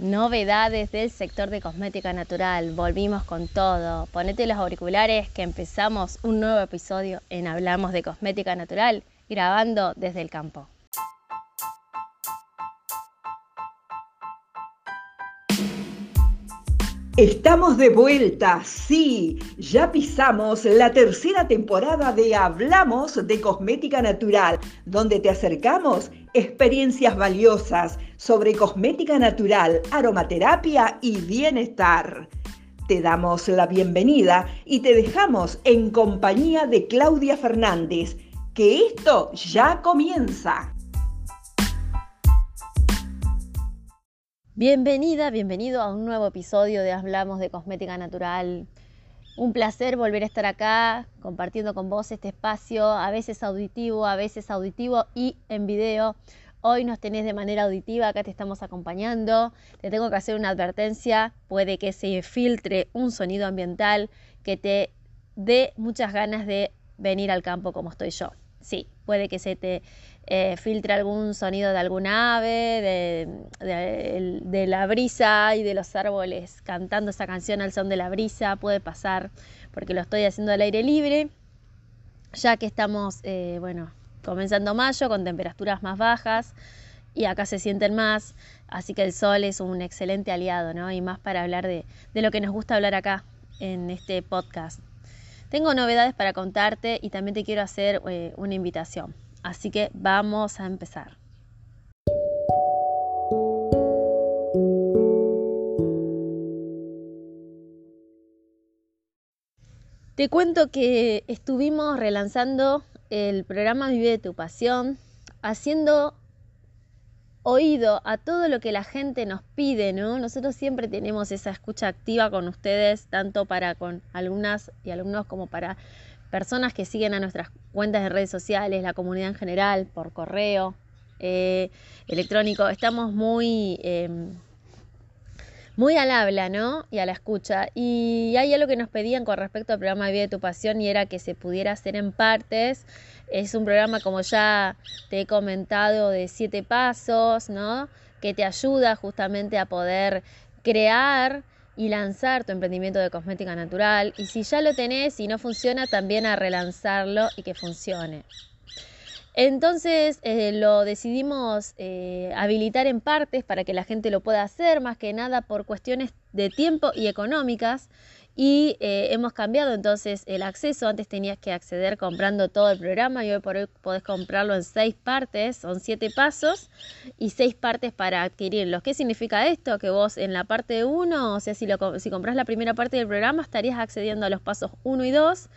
Novedades del sector de cosmética natural. Volvimos con todo. Ponete los auriculares que empezamos un nuevo episodio en Hablamos de Cosmética Natural, grabando desde el campo. Estamos de vuelta, sí, ya pisamos la tercera temporada de Hablamos de Cosmética Natural, donde te acercamos experiencias valiosas sobre cosmética natural, aromaterapia y bienestar. Te damos la bienvenida y te dejamos en compañía de Claudia Fernández, que esto ya comienza. Bienvenida, bienvenido a un nuevo episodio de Hablamos de Cosmética Natural. Un placer volver a estar acá compartiendo con vos este espacio, a veces auditivo, a veces auditivo y en video. Hoy nos tenés de manera auditiva, acá te estamos acompañando. Te tengo que hacer una advertencia, puede que se filtre un sonido ambiental que te dé muchas ganas de venir al campo como estoy yo. Sí, puede que se te eh, filtre algún sonido de alguna ave, de, la brisa y de los árboles cantando esa canción al son de la brisa, puede pasar porque lo estoy haciendo al aire libre, ya que estamos, eh, bueno, comenzando mayo con temperaturas más bajas y acá se sienten más, así que el sol es un excelente aliado, ¿no? Y más para hablar de, lo que nos gusta hablar acá en este podcast. Tengo novedades para contarte y también te quiero hacer eh, una invitación. Así que vamos a empezar. Te cuento que estuvimos relanzando el programa Vive de tu Pasión, haciendo oído a todo lo que la gente nos pide, ¿no? Nosotros siempre tenemos esa escucha activa con ustedes, tanto para con algunas y alumnos como para personas que siguen a nuestras cuentas de redes sociales, la comunidad en general, por correo eh, electrónico. Estamos muy, em, muy al habla, ¿no? Y a la escucha. Y hay algo que nos pedían con respecto al programa de Vida de tu Pasión y era que se pudiera hacer en partes. Es un programa, como ya te he comentado, de siete pasos, ¿no? Que te ayuda justamente a poder crear y lanzar tu emprendimiento de cosmética natural. Y si ya lo tenés y no funciona, también a relanzarlo y que funcione. Entonces eh, lo decidimos eh, habilitar en partes para que la gente lo pueda hacer, más que nada por cuestiones de tiempo y económicas y eh, hemos cambiado entonces el acceso. Antes tenías que acceder comprando todo el programa y hoy por hoy podés comprarlo en seis partes, son siete pasos y seis partes para adquirirlos. ¿Qué significa esto? Que vos en la parte 1, o sea, si, lo, compras la primera parte del programa, estarías accediendo a los pasos 1 y 2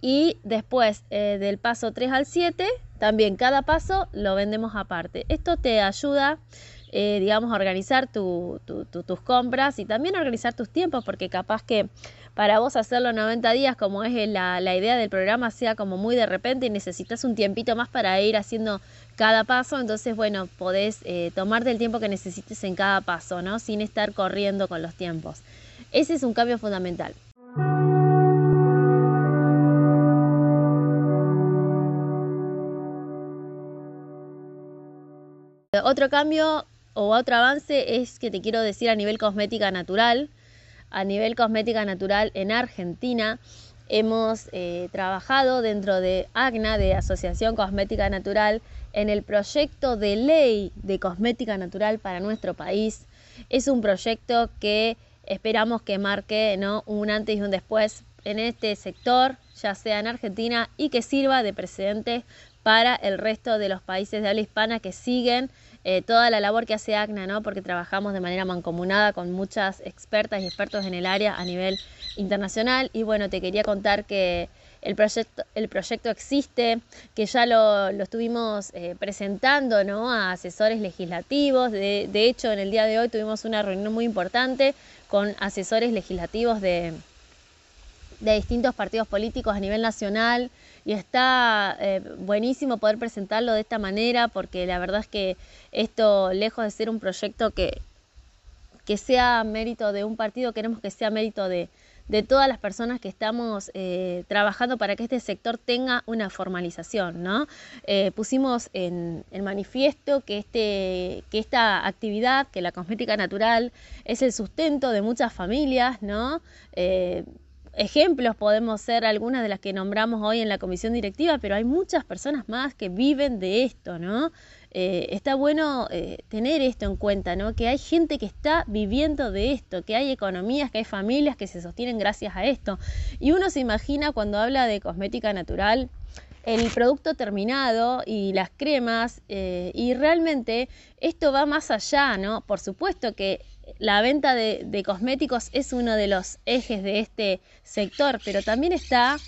y después del paso 3 al 7, también cada paso lo vendemos aparte. Esto te ayuda eh, digamos, organizar tus compras y también organizar tus tiempos, porque capaz que para vos hacerlo 90 días, como es la, idea del programa, sea como muy de repente y necesitas un tiempito más para ir haciendo cada paso, entonces, bueno, podés eh, tomarte el tiempo que necesites en cada paso, ¿no? Sin estar corriendo con los tiempos. Ese es un cambio fundamental. Otro cambio o otro avance es que te quiero decir a nivel cosmética natural. A nivel cosmética natural en Argentina hemos eh, trabajado dentro de ACNA, de Asociación Cosmética Natural, en el proyecto de ley de cosmética natural para nuestro país. Es un proyecto que esperamos que marque ¿no? un antes y un después en este sector, ya sea en Argentina, y que sirva de precedente para el resto de los países de habla hispana que siguen eh, toda la labor que hace ACNA, ¿no? porque trabajamos de manera mancomunada con muchas expertas y expertos en el área a nivel internacional. Y bueno, te quería contar que el proyecto, el proyecto existe, que ya lo, estuvimos eh, presentando ¿no? a asesores legislativos. De, de hecho, en el día de hoy tuvimos una reunión muy importante con asesores legislativos de, de distintos partidos políticos a nivel nacional y está eh, buenísimo poder presentarlo de esta manera porque la verdad es que esto, lejos de ser un proyecto que, que sea mérito de un partido, queremos que sea mérito de, de todas las personas que estamos eh, trabajando para que este sector tenga una formalización, ¿no? Eh, pusimos en el manifiesto que, este, que esta actividad, que la cosmética natural, es el sustento de muchas familias, ¿no? Ejemplos podemos ser algunas de las que nombramos hoy en la comisión directiva, pero hay muchas personas más que viven de esto, ¿no? Eh, está bueno eh, tener esto en cuenta, ¿no? Que hay gente que está viviendo de esto, que hay economías, que hay familias que se sostienen gracias a esto. Y uno se imagina cuando habla de cosmética natural, el producto terminado y las cremas, eh, y realmente esto va más allá, ¿no? Por supuesto que la venta de cosméticos es uno de los ejes de este sector, pero también está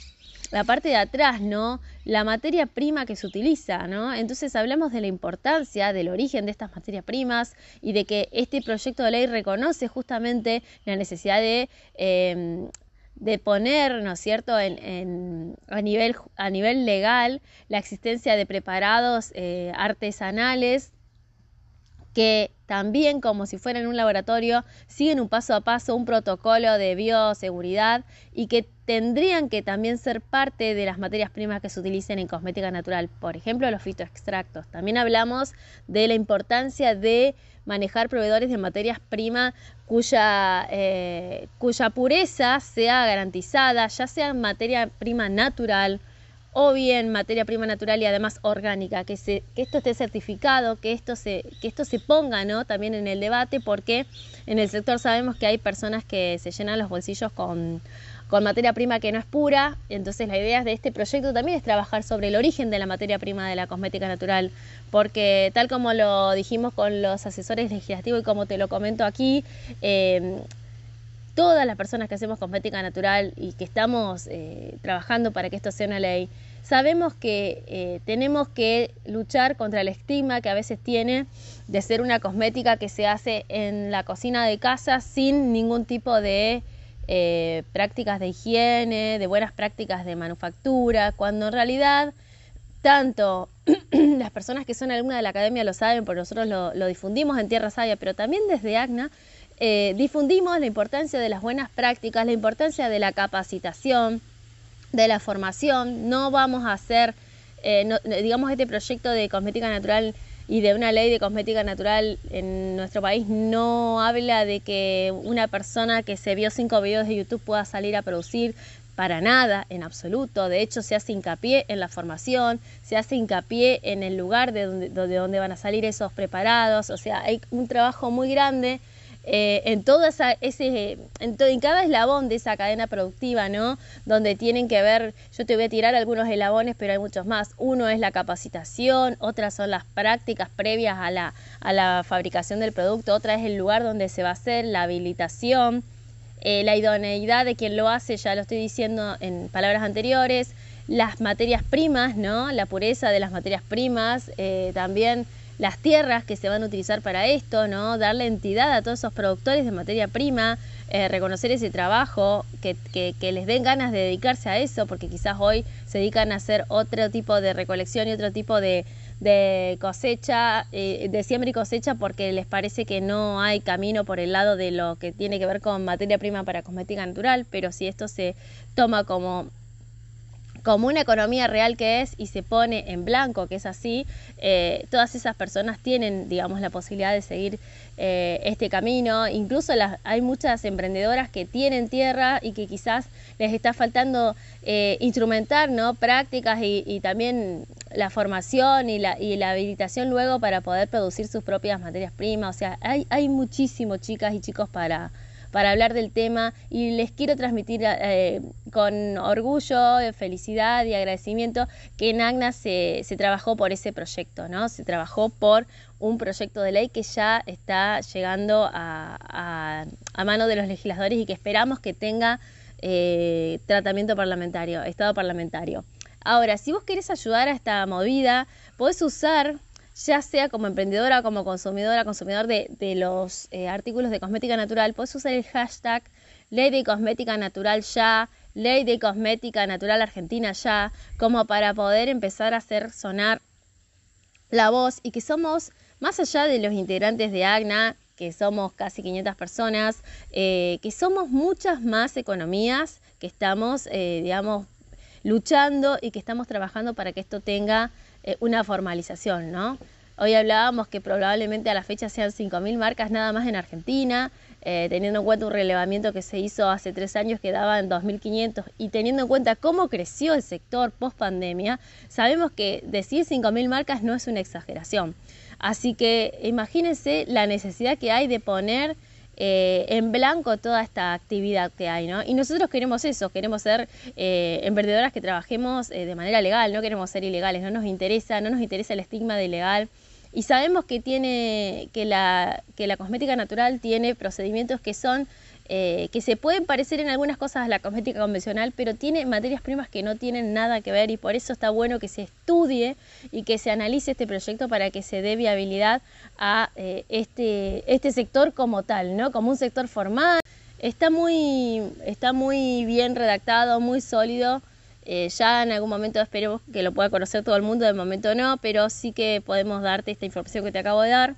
la parte de atrás, ¿no? La materia prima que se utiliza, ¿no? Entonces hablamos de la importancia del origen de estas materias primas y de que este proyecto de ley reconoce justamente la necesidad de, em, de poner, ¿no es cierto?, en, a, nivel, a nivel legal la existencia de preparados eh, artesanales que también como si fueran un laboratorio siguen un paso a paso un protocolo de bioseguridad y que tendrían que también ser parte de las materias primas que se utilicen en cosmética natural, por ejemplo los fitoextractos. También hablamos de la importancia de manejar proveedores de materias primas cuya, eh, cuya pureza sea garantizada, ya sea materia prima natural, o bien materia prima natural y además orgánica, que, se, que esto esté certificado, que esto, se, que esto se ponga ¿no? también en el debate, porque en el sector sabemos que hay personas que se llenan los bolsillos con, con materia prima que no es pura, entonces la idea de este proyecto también es trabajar sobre el origen de la materia prima de la cosmética natural, porque tal como lo dijimos con los asesores legislativos y como te lo comento aquí, eh, todas las personas que hacemos cosmética natural y que estamos eh, trabajando para que esto sea una ley, sabemos que eh, tenemos que luchar contra el estigma que a veces tiene de ser una cosmética que se hace en la cocina de casa sin ningún tipo de eh, prácticas de higiene, de buenas prácticas de manufactura, cuando en realidad tanto las personas que son alumnas de la academia lo saben, porque nosotros lo, lo difundimos en Tierra Sabia, pero también desde ACNA eh, difundimos la importancia de las buenas prácticas, la importancia de la capacitación, de la formación. No vamos a hacer, eh, digamos, este proyecto de cosmética natural y de una ley de cosmética natural en nuestro país no habla de que una persona que se vio cinco videos de YouTube pueda salir a producir para nada, en absoluto. De hecho, se hace hincapié en la formación, se hace hincapié en el lugar de donde, de donde van a salir esos preparados. O sea, hay un trabajo muy grande eh, en todo esa, ese, en, en, cada eslabón de esa cadena productiva, ¿no? Donde tienen que ver, yo te voy a tirar algunos eslabones, pero hay muchos más. Uno es la capacitación, otras son las prácticas previas a la, a la fabricación del producto, otra es el lugar donde se va a hacer, la habilitación, eh, la idoneidad de quien lo hace, ya lo estoy diciendo en palabras anteriores, las materias primas, ¿no? La pureza de las materias primas, eh, también las tierras que se van a utilizar para esto, ¿no? Darle entidad a todos esos productores de materia prima, eh, reconocer ese trabajo, que, que, les den ganas de dedicarse a eso, porque quizás hoy se dedican a hacer otro tipo de recolección y otro tipo de, de cosecha, eh, de siembra y cosecha, porque les parece que no hay camino por el lado de lo que tiene que ver con materia prima para cosmética natural, pero si esto se toma como como una economía real que es y se pone en blanco, que es así, eh, todas esas personas tienen, digamos, la posibilidad de seguir eh, este camino. Incluso las, hay muchas emprendedoras que tienen tierra y que quizás les está faltando eh, instrumentar ¿no? prácticas y, también la formación y la, y la habilitación luego para poder producir sus propias materias primas. O sea, hay, hay muchísimo chicas y chicos para para hablar del tema y les quiero transmitir eh, con orgullo, felicidad y agradecimiento que en AGNA se, trabajó por ese proyecto, ¿no? Se trabajó por un proyecto de ley que ya está llegando a, a, mano de los legisladores y que esperamos que tenga eh, tratamiento parlamentario, estado parlamentario. Ahora, si vos querés ayudar a esta movida, podés usar ya sea como emprendedora, como consumidora, consumidor de, los eh, artículos de cosmética natural, puedes usar el hashtag Ley de Cosmética Natural ya, Ley de Cosmética Natural Argentina ya, como para poder empezar a hacer sonar la voz y que somos, más allá de los integrantes de AGNA, que somos casi 500 personas, eh, que somos muchas más economías que estamos, eh, digamos, luchando y que estamos trabajando para que esto tenga eh, una formalización, ¿no? Hoy hablábamos que probablemente a la fecha sean 5.000 marcas nada más en Argentina, eh, teniendo en cuenta un relevamiento que se hizo hace tres años que daba en 2.500 y teniendo en cuenta cómo creció el sector post pandemia, sabemos que decir 5.000 marcas no es una exageración. Así que imagínense la necesidad que hay de poner eh, en blanco toda esta actividad que hay, ¿no? Y nosotros queremos eso, queremos ser eh, emprendedoras que trabajemos eh, de manera legal, no queremos ser ilegales, no nos interesa, no nos interesa el estigma de ilegal. Y sabemos que tiene, que la, que la cosmética natural tiene procedimientos que son eh, que se pueden parecer en algunas cosas a la cosmética convencional, pero tiene materias primas que no tienen nada que ver y por eso está bueno que se estudie y que se analice este proyecto para que se dé viabilidad a eh, este, este sector como tal, ¿no? Como un sector formal. Está muy, está muy bien redactado, muy sólido. Eh, ya en algún momento esperemos que lo pueda conocer todo el mundo, de momento no, pero sí que podemos darte esta información que te acabo de dar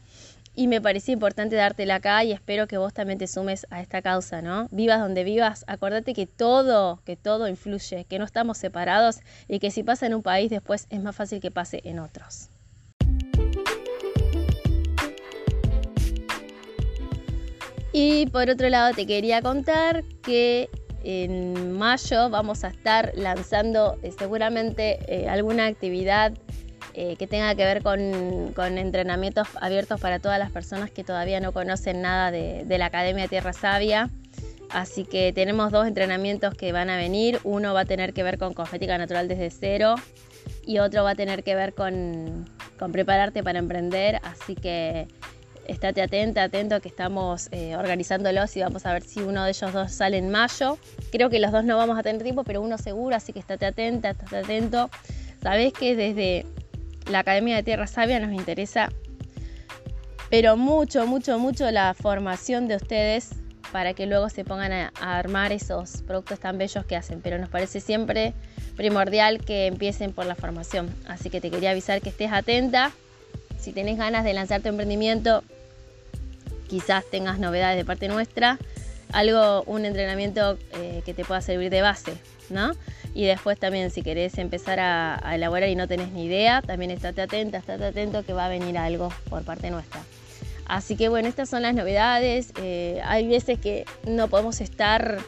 y me parecía importante dártela acá y espero que vos también te sumes a esta causa, ¿no? Vivas donde vivas, acordate que todo, que todo influye, que no estamos separados y que si pasa en un país después es más fácil que pase en otros. Y por otro lado te quería contar que en mayo vamos a estar lanzando eh, seguramente eh, alguna actividad eh, que tenga que ver con, entrenamientos abiertos para todas las personas que todavía no conocen nada de, la Academia Tierra Sabia. Así que tenemos dos entrenamientos que van a venir. Uno va a tener que ver con cosmética natural desde cero y otro va a tener que ver con, prepararte para emprender. Así que estate atenta, atento que estamos eh, organizándolos y vamos a ver si uno de ellos dos sale en mayo. Creo que los dos no vamos a tener tiempo, pero uno seguro, así que estate atenta, estate atento. Sabés que desde la Academia de Tierra Sabia nos interesa, pero mucho, mucho, mucho la formación de ustedes para que luego se pongan a, armar esos productos tan bellos que hacen. Pero nos parece siempre primordial que empiecen por la formación. Así que te quería avisar que estés atenta. Si tenés ganas de lanzar tu emprendimiento, quizás tengas novedades de parte nuestra. Algo, un entrenamiento eh, que te pueda servir de base, Y después también si querés empezar a, elaborar y no tenés ni idea, también estate atenta, estate atento que va a venir algo por parte nuestra. Así que bueno, estas son las novedades. Eh, hay veces que no podemos estar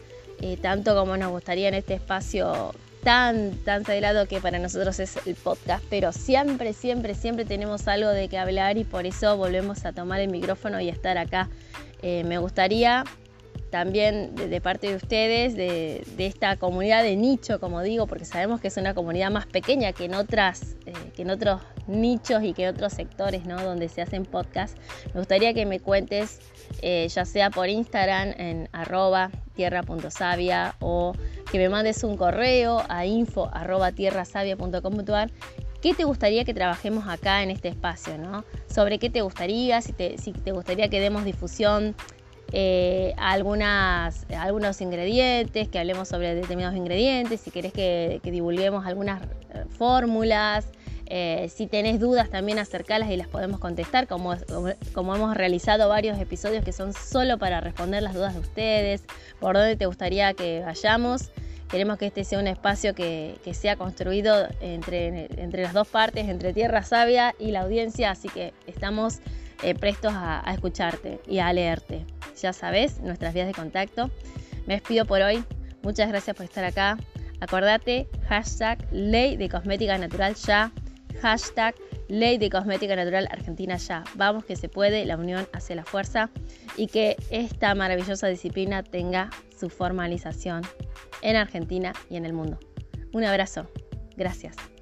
eh, tanto como nos gustaría en este espacio tan, tan sagrado que para nosotros es el podcast, pero siempre, siempre, siempre tenemos algo de que hablar y por eso volvemos a tomar el micrófono y estar acá. Eh, me gustaría también de, parte de ustedes, de, esta comunidad de nicho, como digo, porque sabemos que es una comunidad más pequeña que en, otras, eh, que en otros nichos y que en otros sectores ¿no? donde se hacen podcasts. Me gustaría que me cuentes, eh, ya sea por Instagram en arroba tierra.savia o que me mandes un correo a info arroba tierrasavia.com.ar qué te gustaría que trabajemos acá en este espacio, ¿no? Sobre qué te gustaría, si te, si te gustaría que demos difusión eh, algunas, algunos ingredientes, que hablemos sobre determinados ingredientes, si querés que, divulguemos algunas eh, fórmulas, eh, si tenés dudas también acercarlas y las podemos contestar, como, como hemos realizado varios episodios que son solo para responder las dudas de ustedes, por dónde te gustaría que vayamos. Queremos que este sea un espacio que, sea construido entre, entre las dos partes, entre Tierra Sabia y la audiencia, así que estamos prestos a escucharte y a leerte ya sabes, nuestras vías de contacto. Me despido por hoy. Muchas gracias por estar acá. Acordate, hashtag ley de cosmética natural ya. Hashtag ley de cosmética natural Argentina ya. Vamos que se puede, la unión hace la fuerza y que esta maravillosa disciplina tenga su formalización en Argentina y en el mundo. Un abrazo. Gracias.